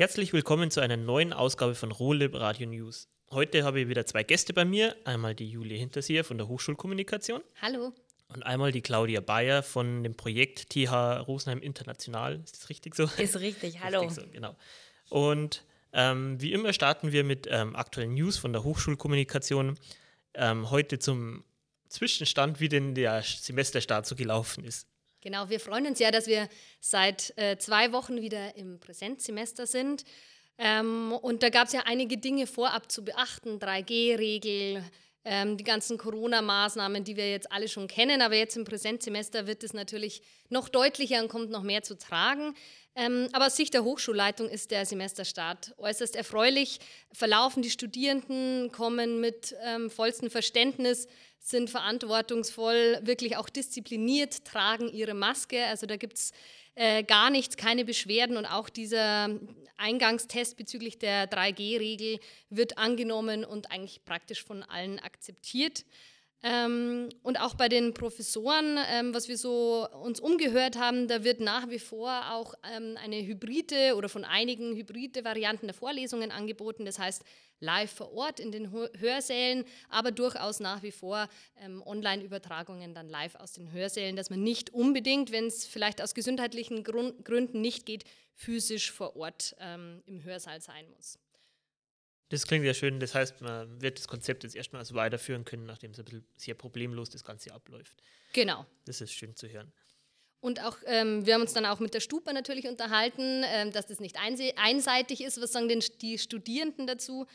Herzlich willkommen zu einer neuen Ausgabe von Rohlib Radio News. Heute habe ich wieder zwei Gäste bei mir. Einmal die Julia Hinterseher von der Hochschulkommunikation. Hallo. Und einmal die Claudia Bayer von dem Projekt TH Rosenheim International. Ist das richtig so? Ist richtig, hallo. Richtig so, genau. Und ähm, wie immer starten wir mit ähm, aktuellen News von der Hochschulkommunikation. Ähm, heute zum Zwischenstand, wie denn der Semesterstart so gelaufen ist. Genau, wir freuen uns ja, dass wir seit äh, zwei Wochen wieder im Präsenzsemester sind. Ähm, und da gab es ja einige Dinge vorab zu beachten, 3G-Regel, ähm, die ganzen Corona-Maßnahmen, die wir jetzt alle schon kennen. Aber jetzt im Präsenzsemester wird es natürlich noch deutlicher und kommt noch mehr zu tragen. Ähm, aber aus Sicht der Hochschulleitung ist der Semesterstart äußerst erfreulich. Verlaufen die Studierenden, kommen mit ähm, vollstem Verständnis, sind verantwortungsvoll, wirklich auch diszipliniert, tragen ihre Maske. Also da gibt es äh, gar nichts, keine Beschwerden und auch dieser Eingangstest bezüglich der 3G-Regel wird angenommen und eigentlich praktisch von allen akzeptiert. Ähm, und auch bei den Professoren, ähm, was wir so uns umgehört haben, da wird nach wie vor auch ähm, eine hybride oder von einigen hybride Varianten der Vorlesungen angeboten. Das heißt live vor Ort in den Hörsälen, aber durchaus nach wie vor ähm, Online-Übertragungen dann live aus den Hörsälen, dass man nicht unbedingt, wenn es vielleicht aus gesundheitlichen Grund Gründen nicht geht, physisch vor Ort ähm, im Hörsaal sein muss. Das klingt ja schön. Das heißt, man wird das Konzept jetzt erstmal so weiterführen können, nachdem es ein bisschen sehr problemlos das Ganze abläuft. Genau. Das ist schön zu hören. Und auch, ähm, wir haben uns dann auch mit der Stupa natürlich unterhalten, ähm, dass das nicht einseitig ist. Was sagen denn die Studierenden dazu?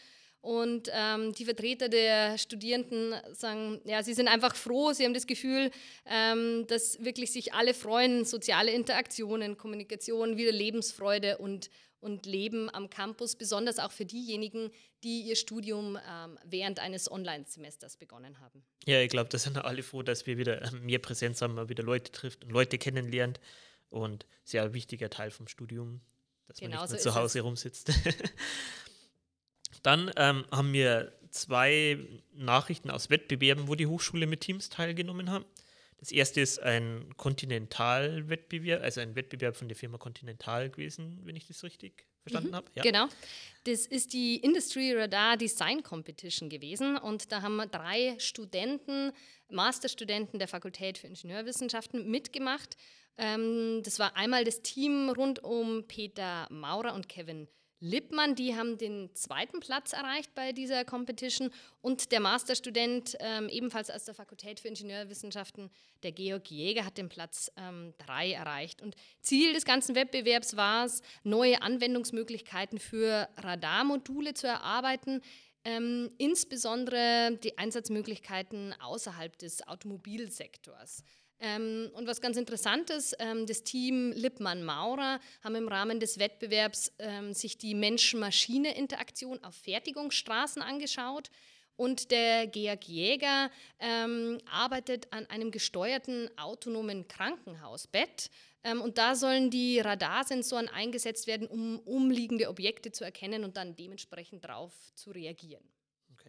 Und ähm, die Vertreter der Studierenden sagen, ja, sie sind einfach froh, sie haben das Gefühl, ähm, dass wirklich sich alle freuen, soziale Interaktionen, Kommunikation, wieder Lebensfreude und und Leben am Campus, besonders auch für diejenigen, die ihr Studium ähm, während eines Online-Semesters begonnen haben. Ja, ich glaube, da sind alle froh, dass wir wieder ähm, mehr Präsenz haben, mal wieder Leute trifft und Leute kennenlernt. Und sehr wichtiger Teil vom Studium, dass genau man nicht so zu Hause es. rumsitzt. Dann ähm, haben wir zwei Nachrichten aus Wettbewerben, wo die Hochschule mit Teams teilgenommen haben. Das erste ist ein Continental-Wettbewerb, also ein Wettbewerb von der Firma Continental gewesen, wenn ich das richtig verstanden mhm, habe. Ja. Genau. Das ist die Industry Radar Design Competition gewesen und da haben drei Studenten, Masterstudenten der Fakultät für Ingenieurwissenschaften mitgemacht. Ähm, das war einmal das Team rund um Peter Maurer und Kevin Lippmann, die haben den zweiten Platz erreicht bei dieser Competition und der Masterstudent ähm, ebenfalls aus der Fakultät für Ingenieurwissenschaften, der Georg Jäger, hat den Platz 3 ähm, erreicht. Und Ziel des ganzen Wettbewerbs war es, neue Anwendungsmöglichkeiten für Radarmodule zu erarbeiten, ähm, insbesondere die Einsatzmöglichkeiten außerhalb des Automobilsektors. Ähm, und was ganz interessant ist, ähm, das Team Lippmann-Maurer haben im Rahmen des Wettbewerbs ähm, sich die Mensch-Maschine-Interaktion auf Fertigungsstraßen angeschaut. Und der Georg Jäger ähm, arbeitet an einem gesteuerten autonomen Krankenhausbett. Ähm, und da sollen die Radarsensoren eingesetzt werden, um umliegende Objekte zu erkennen und dann dementsprechend darauf zu reagieren.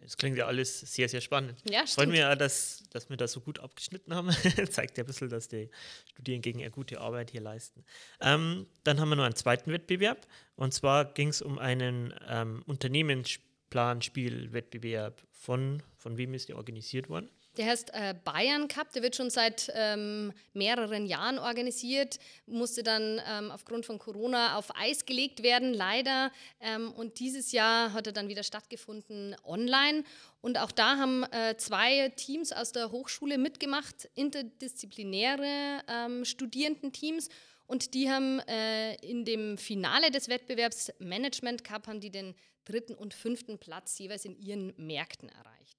Das klingt ja alles sehr, sehr spannend. Ja, stimmt. Freut mich ja, dass, dass wir da so gut abgeschnitten haben. Zeigt ja ein bisschen, dass die Studiengänge eine gute Arbeit hier leisten. Ähm, dann haben wir noch einen zweiten Wettbewerb. Und zwar ging es um einen ähm, Unternehmensplanspielwettbewerb. Von, von wem ist der organisiert worden? Der heißt äh, Bayern Cup, der wird schon seit ähm, mehreren Jahren organisiert, musste dann ähm, aufgrund von Corona auf Eis gelegt werden, leider. Ähm, und dieses Jahr hat er dann wieder stattgefunden online. Und auch da haben äh, zwei Teams aus der Hochschule mitgemacht, interdisziplinäre ähm, Studierendenteams. Und die haben äh, in dem Finale des Wettbewerbs Management Cup haben die den dritten und fünften Platz jeweils in ihren Märkten erreicht.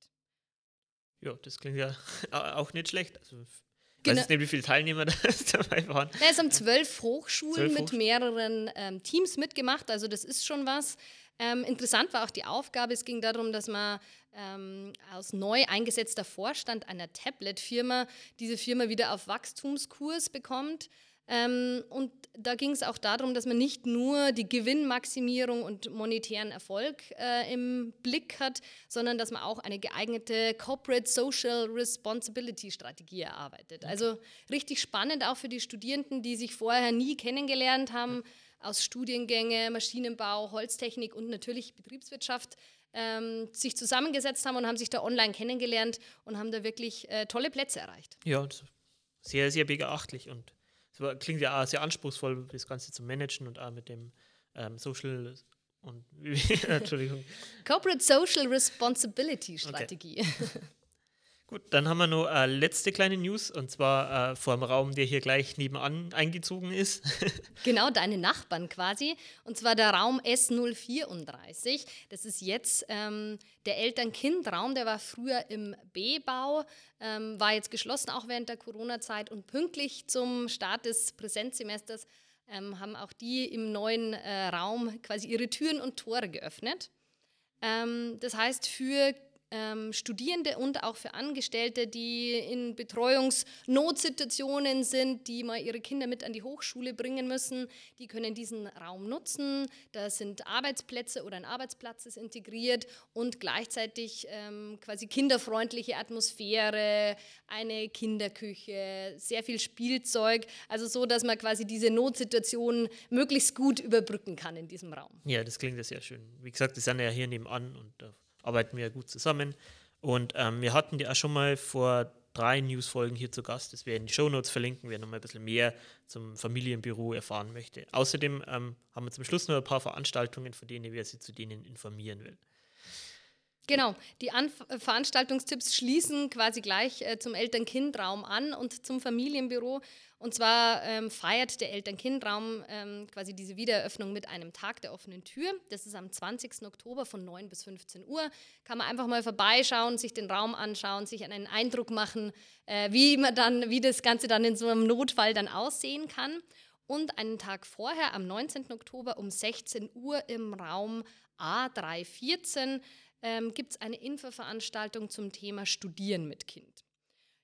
Ja, das klingt ja auch nicht schlecht. Also, ich weiß nicht, wie viele Teilnehmer da dabei waren. Ja, es haben zwölf Hochschulen zwölf mit Hochschulen. mehreren ähm, Teams mitgemacht, also das ist schon was. Ähm, interessant war auch die Aufgabe, es ging darum, dass man ähm, aus neu eingesetzter Vorstand einer Tablet-Firma diese Firma wieder auf Wachstumskurs bekommt. Ähm, und da ging es auch darum, dass man nicht nur die Gewinnmaximierung und monetären Erfolg äh, im Blick hat, sondern dass man auch eine geeignete Corporate Social Responsibility Strategie erarbeitet. Also richtig spannend auch für die Studierenden, die sich vorher nie kennengelernt haben, aus Studiengänge, Maschinenbau, Holztechnik und natürlich Betriebswirtschaft ähm, sich zusammengesetzt haben und haben sich da online kennengelernt und haben da wirklich äh, tolle Plätze erreicht. Ja, sehr, sehr beachtlich und klingt ja sehr anspruchsvoll, das Ganze zu managen und auch mit dem ähm, Social und Entschuldigung. Corporate Social Responsibility Strategie. Okay. Gut, dann haben wir noch eine letzte kleine News und zwar äh, vor dem Raum, der hier gleich nebenan eingezogen ist. genau, deine Nachbarn quasi. Und zwar der Raum S034. Das ist jetzt ähm, der Eltern-Kind-Raum, der war früher im B-Bau, ähm, war jetzt geschlossen, auch während der Corona-Zeit. Und pünktlich zum Start des Präsenzsemesters ähm, haben auch die im neuen äh, Raum quasi ihre Türen und Tore geöffnet. Ähm, das heißt, für ähm, Studierende und auch für Angestellte, die in Betreuungsnotsituationen sind, die mal ihre Kinder mit an die Hochschule bringen müssen, die können diesen Raum nutzen. Da sind Arbeitsplätze oder ein Arbeitsplatz ist integriert und gleichzeitig ähm, quasi kinderfreundliche Atmosphäre, eine Kinderküche, sehr viel Spielzeug, also so, dass man quasi diese Notsituation möglichst gut überbrücken kann in diesem Raum. Ja, das klingt ja sehr schön. Wie gesagt, die sind ja hier nebenan und da arbeiten wir gut zusammen. Und ähm, wir hatten die auch schon mal vor drei News-Folgen hier zu Gast. Das wir in die Shownotes verlinken, wer noch mal ein bisschen mehr zum Familienbüro erfahren möchte. Außerdem ähm, haben wir zum Schluss noch ein paar Veranstaltungen, von denen wir Sie zu denen informieren will. Genau, die Anf Veranstaltungstipps schließen quasi gleich äh, zum Eltern-Kind-Raum an und zum Familienbüro. Und zwar ähm, feiert der Eltern-Kind-Raum ähm, quasi diese Wiedereröffnung mit einem Tag der offenen Tür. Das ist am 20. Oktober von 9 bis 15 Uhr. Kann man einfach mal vorbeischauen, sich den Raum anschauen, sich einen Eindruck machen, äh, wie man dann, wie das Ganze dann in so einem Notfall dann aussehen kann. Und einen Tag vorher, am 19. Oktober um 16 Uhr im Raum A314, ähm, gibt es eine Infoveranstaltung zum Thema Studieren mit Kind.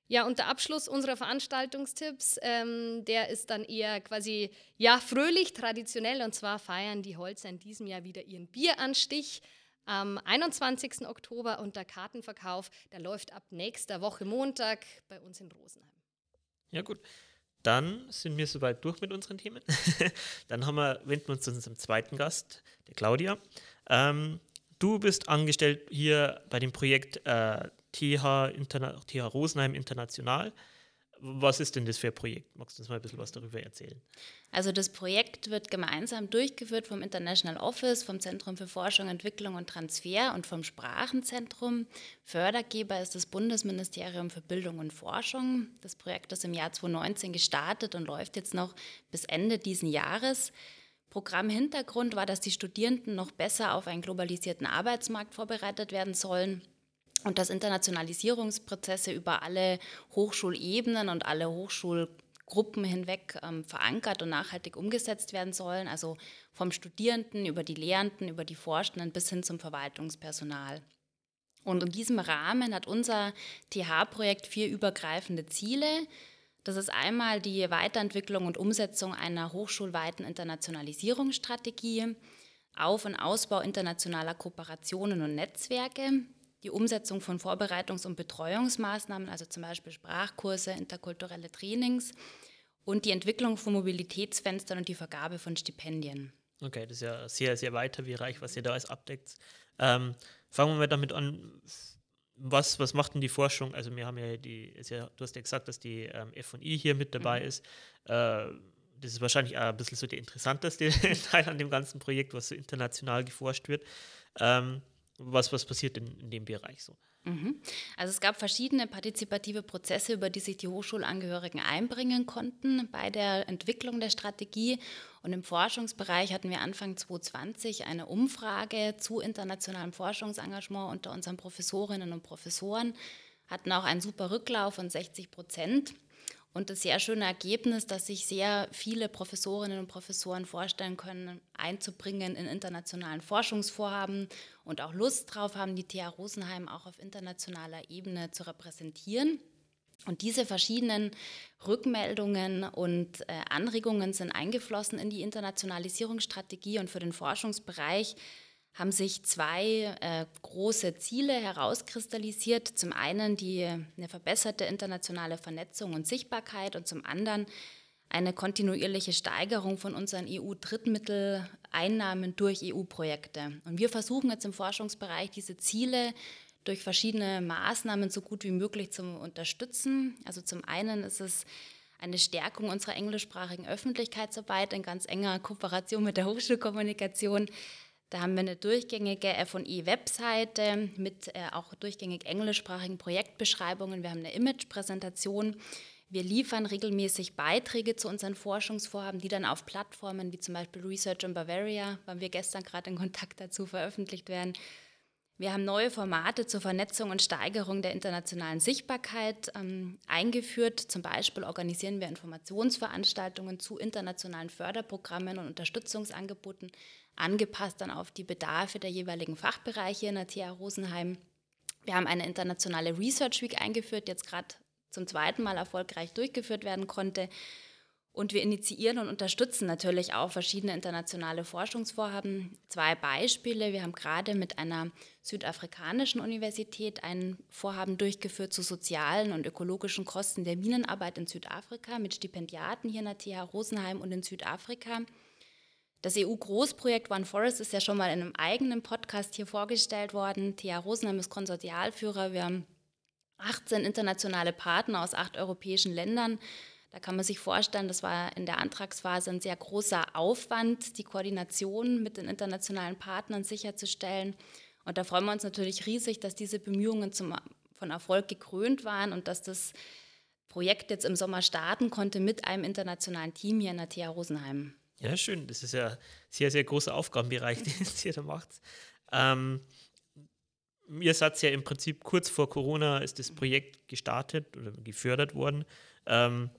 Ja, und der Abschluss unserer Veranstaltungstipps, ähm, der ist dann eher quasi, ja, fröhlich, traditionell. Und zwar feiern die Holzer in diesem Jahr wieder ihren Bieranstich am 21. Oktober und der Kartenverkauf, der läuft ab nächster Woche Montag bei uns in Rosenheim. Ja, gut. Dann sind wir soweit durch mit unseren Themen. dann haben wir, wenden wir uns zu unserem zweiten Gast, der Claudia. Ähm, du bist angestellt hier bei dem Projekt äh, TH, Interna TH Rosenheim International. Was ist denn das für ein Projekt? Magst du uns mal ein bisschen was darüber erzählen? Also das Projekt wird gemeinsam durchgeführt vom International Office, vom Zentrum für Forschung, Entwicklung und Transfer und vom Sprachenzentrum. Fördergeber ist das Bundesministerium für Bildung und Forschung. Das Projekt ist im Jahr 2019 gestartet und läuft jetzt noch bis Ende diesen Jahres. Programmhintergrund war, dass die Studierenden noch besser auf einen globalisierten Arbeitsmarkt vorbereitet werden sollen und dass Internationalisierungsprozesse über alle Hochschulebenen und alle Hochschulgruppen hinweg ähm, verankert und nachhaltig umgesetzt werden sollen, also vom Studierenden über die Lehrenden, über die Forschenden bis hin zum Verwaltungspersonal. Und in diesem Rahmen hat unser TH-Projekt vier übergreifende Ziele. Das ist einmal die Weiterentwicklung und Umsetzung einer hochschulweiten Internationalisierungsstrategie, Auf- und Ausbau internationaler Kooperationen und Netzwerke, die Umsetzung von Vorbereitungs- und Betreuungsmaßnahmen, also zum Beispiel Sprachkurse, interkulturelle Trainings und die Entwicklung von Mobilitätsfenstern und die Vergabe von Stipendien. Okay, das ist ja sehr, sehr weiter wie reich, was ihr da alles abdeckt. Ähm, fangen wir damit an. Was, was macht denn die Forschung? Also wir haben ja die, ja, du hast ja gesagt, dass die ähm, FI hier mit dabei mhm. ist. Äh, das ist wahrscheinlich auch ein bisschen so der interessanteste Teil an dem ganzen Projekt, was so international geforscht wird. Ähm, was, was passiert in, in dem Bereich so? Mhm. Also es gab verschiedene partizipative Prozesse, über die sich die Hochschulangehörigen einbringen konnten bei der Entwicklung der Strategie. Und im Forschungsbereich hatten wir Anfang 2020 eine Umfrage zu internationalem Forschungsengagement unter unseren Professorinnen und Professoren, hatten auch einen super Rücklauf von 60 Prozent. Und das sehr schöne Ergebnis, dass sich sehr viele Professorinnen und Professoren vorstellen können, einzubringen in internationalen Forschungsvorhaben und auch Lust drauf haben, die TH Rosenheim auch auf internationaler Ebene zu repräsentieren. Und diese verschiedenen Rückmeldungen und äh, Anregungen sind eingeflossen in die Internationalisierungsstrategie und für den Forschungsbereich haben sich zwei äh, große Ziele herauskristallisiert. Zum einen die, eine verbesserte internationale Vernetzung und Sichtbarkeit und zum anderen eine kontinuierliche Steigerung von unseren EU-Drittmitteleinnahmen durch EU-Projekte. Und wir versuchen jetzt im Forschungsbereich diese Ziele durch verschiedene Maßnahmen so gut wie möglich zu unterstützen. Also zum einen ist es eine Stärkung unserer englischsprachigen Öffentlichkeitsarbeit in ganz enger Kooperation mit der Hochschulkommunikation. Da haben wir eine durchgängige F&E-Webseite mit äh, auch durchgängig englischsprachigen Projektbeschreibungen. Wir haben eine Image-Präsentation. Wir liefern regelmäßig Beiträge zu unseren Forschungsvorhaben, die dann auf Plattformen wie zum Beispiel Research in Bavaria, waren wir gestern gerade in Kontakt dazu, veröffentlicht werden. Wir haben neue Formate zur Vernetzung und Steigerung der internationalen Sichtbarkeit ähm, eingeführt. Zum Beispiel organisieren wir Informationsveranstaltungen zu internationalen Förderprogrammen und Unterstützungsangeboten, angepasst dann auf die Bedarfe der jeweiligen Fachbereiche in der TH Rosenheim. Wir haben eine internationale Research Week eingeführt, jetzt gerade zum zweiten Mal erfolgreich durchgeführt werden konnte. Und wir initiieren und unterstützen natürlich auch verschiedene internationale Forschungsvorhaben. Zwei Beispiele. Wir haben gerade mit einer südafrikanischen Universität ein Vorhaben durchgeführt zu sozialen und ökologischen Kosten der Minenarbeit in Südafrika mit Stipendiaten hier in der TH Rosenheim und in Südafrika. Das EU-Großprojekt One Forest ist ja schon mal in einem eigenen Podcast hier vorgestellt worden. TH Rosenheim ist Konsortialführer. Wir haben 18 internationale Partner aus acht europäischen Ländern da kann man sich vorstellen, das war in der Antragsphase ein sehr großer Aufwand, die Koordination mit den internationalen Partnern sicherzustellen. Und da freuen wir uns natürlich riesig, dass diese Bemühungen zum, von Erfolg gekrönt waren und dass das Projekt jetzt im Sommer starten konnte mit einem internationalen Team hier in der TH Rosenheim. Ja, schön. Das ist ja ein sehr, sehr großer Aufgabenbereich, den ihr da macht. Ähm, ihr seid ja im Prinzip kurz vor Corona ist das Projekt gestartet oder gefördert worden. Ähm,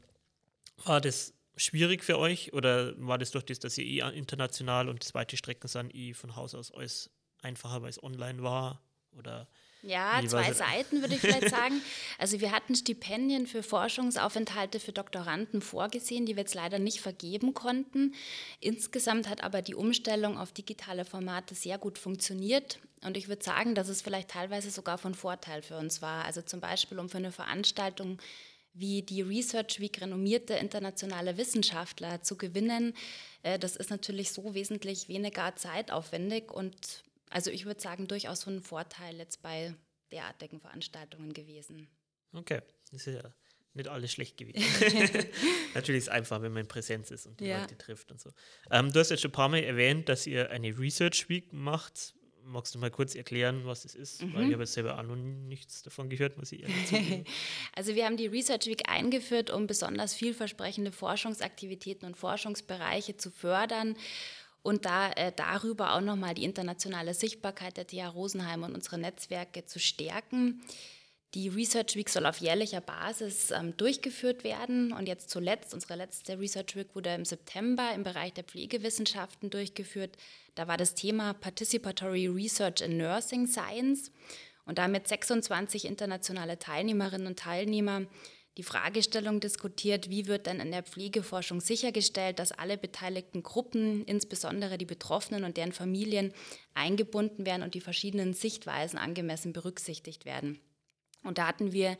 war das schwierig für euch oder war das durch das, dass ihr eh international und zweite Strecken sind, eh von Haus aus alles einfacher, weil es online war? Oder ja, zwei Seiten würde ich vielleicht sagen. Also wir hatten Stipendien für Forschungsaufenthalte für Doktoranden vorgesehen, die wir jetzt leider nicht vergeben konnten. Insgesamt hat aber die Umstellung auf digitale Formate sehr gut funktioniert. Und ich würde sagen, dass es vielleicht teilweise sogar von Vorteil für uns war. Also zum Beispiel, um für eine Veranstaltung wie die Research Week renommierte internationale Wissenschaftler zu gewinnen, äh, das ist natürlich so wesentlich weniger zeitaufwendig und also ich würde sagen, durchaus so ein Vorteil jetzt bei derartigen Veranstaltungen gewesen. Okay, das ist ja nicht alles schlecht gewesen. Natürlich ist es einfach, wenn man in Präsenz ist und die ja. Leute trifft und so. Ähm, du hast jetzt schon ein paar Mal erwähnt, dass ihr eine Research Week macht. Magst du mal kurz erklären, was es ist? Mhm. Weil ich habe selber auch noch nichts davon gehört, muss ich ehrlich sagen. also wir haben die Research Week eingeführt, um besonders vielversprechende Forschungsaktivitäten und Forschungsbereiche zu fördern und da äh, darüber auch nochmal die internationale Sichtbarkeit der TH Rosenheim und unsere Netzwerke zu stärken. Die Research Week soll auf jährlicher Basis ähm, durchgeführt werden und jetzt zuletzt, unsere letzte Research Week wurde im September im Bereich der Pflegewissenschaften durchgeführt. Da war das Thema Participatory Research in Nursing Science und damit 26 internationale Teilnehmerinnen und Teilnehmer die Fragestellung diskutiert, wie wird denn in der Pflegeforschung sichergestellt, dass alle beteiligten Gruppen, insbesondere die Betroffenen und deren Familien, eingebunden werden und die verschiedenen Sichtweisen angemessen berücksichtigt werden. Und da hatten wir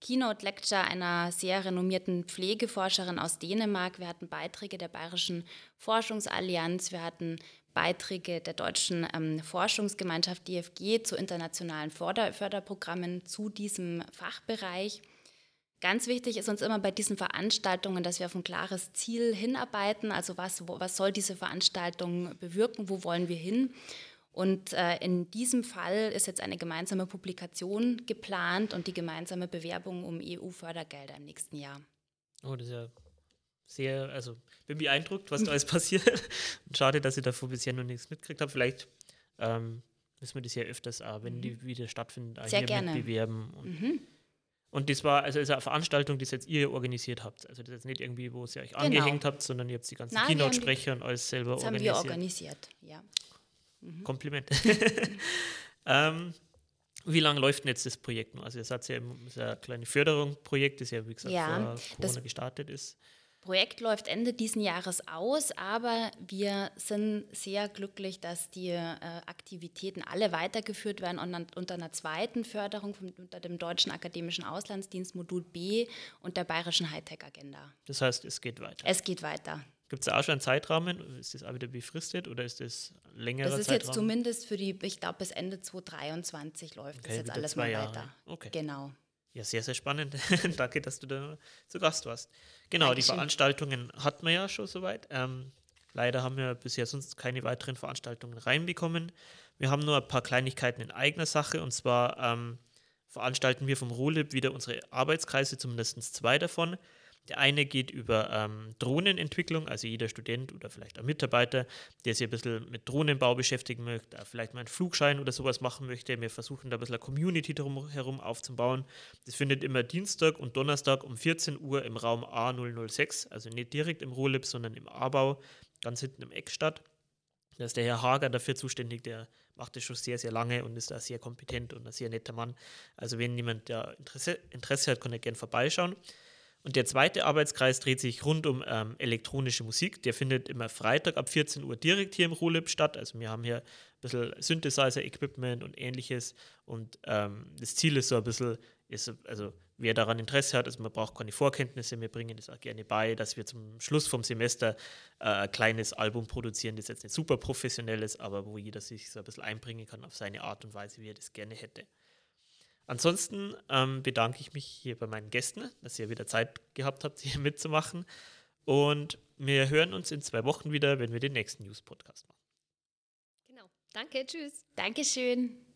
Keynote Lecture einer sehr renommierten Pflegeforscherin aus Dänemark. Wir hatten Beiträge der Bayerischen Forschungsallianz. Wir hatten Beiträge der deutschen ähm, Forschungsgemeinschaft DFG zu internationalen Förder Förderprogrammen zu diesem Fachbereich. Ganz wichtig ist uns immer bei diesen Veranstaltungen, dass wir auf ein klares Ziel hinarbeiten. Also was, was soll diese Veranstaltung bewirken? Wo wollen wir hin? Und äh, in diesem Fall ist jetzt eine gemeinsame Publikation geplant und die gemeinsame Bewerbung um EU-Fördergelder im nächsten Jahr. Oh, das ist ja sehr, also bin beeindruckt, was da alles passiert. Schade, dass ich davor bisher noch nichts mitgekriegt habe. Vielleicht ähm, müssen wir das ja öfters auch, wenn mhm. die wieder stattfinden, sehr gerne. bewerben. Und, mhm. und, das war also ist eine Veranstaltung, die jetzt ihr organisiert habt. Also das ist jetzt nicht irgendwie, wo ihr euch genau. angehängt habt, sondern ihr habt die ganzen Keynote-Sprecher und alles selber das organisiert. haben wir organisiert, ja. Mhm. Kompliment. ähm, wie lange läuft denn jetzt das Projekt noch? Also, ihr seid ja ein kleines Förderungsprojekt, das ja, wie gesagt, ja, vor Corona gestartet ist. Projekt läuft Ende diesen Jahres aus, aber wir sind sehr glücklich, dass die äh, Aktivitäten alle weitergeführt werden und unter einer zweiten Förderung von, unter dem Deutschen Akademischen Auslandsdienst Modul B und der Bayerischen Hightech-Agenda. Das heißt, es geht weiter. Es geht weiter. Gibt es da auch schon einen Zeitrahmen? Ist das auch wieder befristet oder ist das länger? Das ist Zeitrahmen? jetzt zumindest für die, ich glaube, bis Ende 2023 läuft okay, das jetzt alles mal Jahre. weiter. Okay. Genau. Ja, sehr, sehr spannend. Danke, dass du da zu Gast warst. Genau, Dankeschön. die Veranstaltungen hatten wir ja schon soweit. Ähm, leider haben wir bisher sonst keine weiteren Veranstaltungen reinbekommen. Wir haben nur ein paar Kleinigkeiten in eigener Sache und zwar ähm, veranstalten wir vom Rolib wieder unsere Arbeitskreise, zumindest zwei davon. Der eine geht über ähm, Drohnenentwicklung, also jeder Student oder vielleicht ein Mitarbeiter, der sich ein bisschen mit Drohnenbau beschäftigen möchte, vielleicht mal einen Flugschein oder sowas machen möchte. Wir versuchen da ein bisschen eine Community herum aufzubauen. Das findet immer Dienstag und Donnerstag um 14 Uhr im Raum A006, also nicht direkt im Rohlib, sondern im A-Bau, ganz hinten im Eck statt. Da ist der Herr Hager dafür zuständig, der macht das schon sehr, sehr lange und ist da sehr kompetent und ein sehr netter Mann. Also wenn jemand da Interesse, Interesse hat, kann er gerne vorbeischauen. Und der zweite Arbeitskreis dreht sich rund um ähm, elektronische Musik. Der findet immer Freitag ab 14 Uhr direkt hier im Rolib statt. Also wir haben hier ein bisschen Synthesizer-Equipment und ähnliches. Und ähm, das Ziel ist so ein bisschen, ist, also wer daran Interesse hat, also man braucht keine Vorkenntnisse, wir bringen das auch gerne bei, dass wir zum Schluss vom Semester äh, ein kleines Album produzieren, das jetzt nicht super professionell ist, aber wo jeder sich so ein bisschen einbringen kann auf seine Art und Weise, wie er das gerne hätte. Ansonsten ähm, bedanke ich mich hier bei meinen Gästen, dass ihr wieder Zeit gehabt habt, hier mitzumachen. Und wir hören uns in zwei Wochen wieder, wenn wir den nächsten News-Podcast machen. Genau. Danke, tschüss. Dankeschön.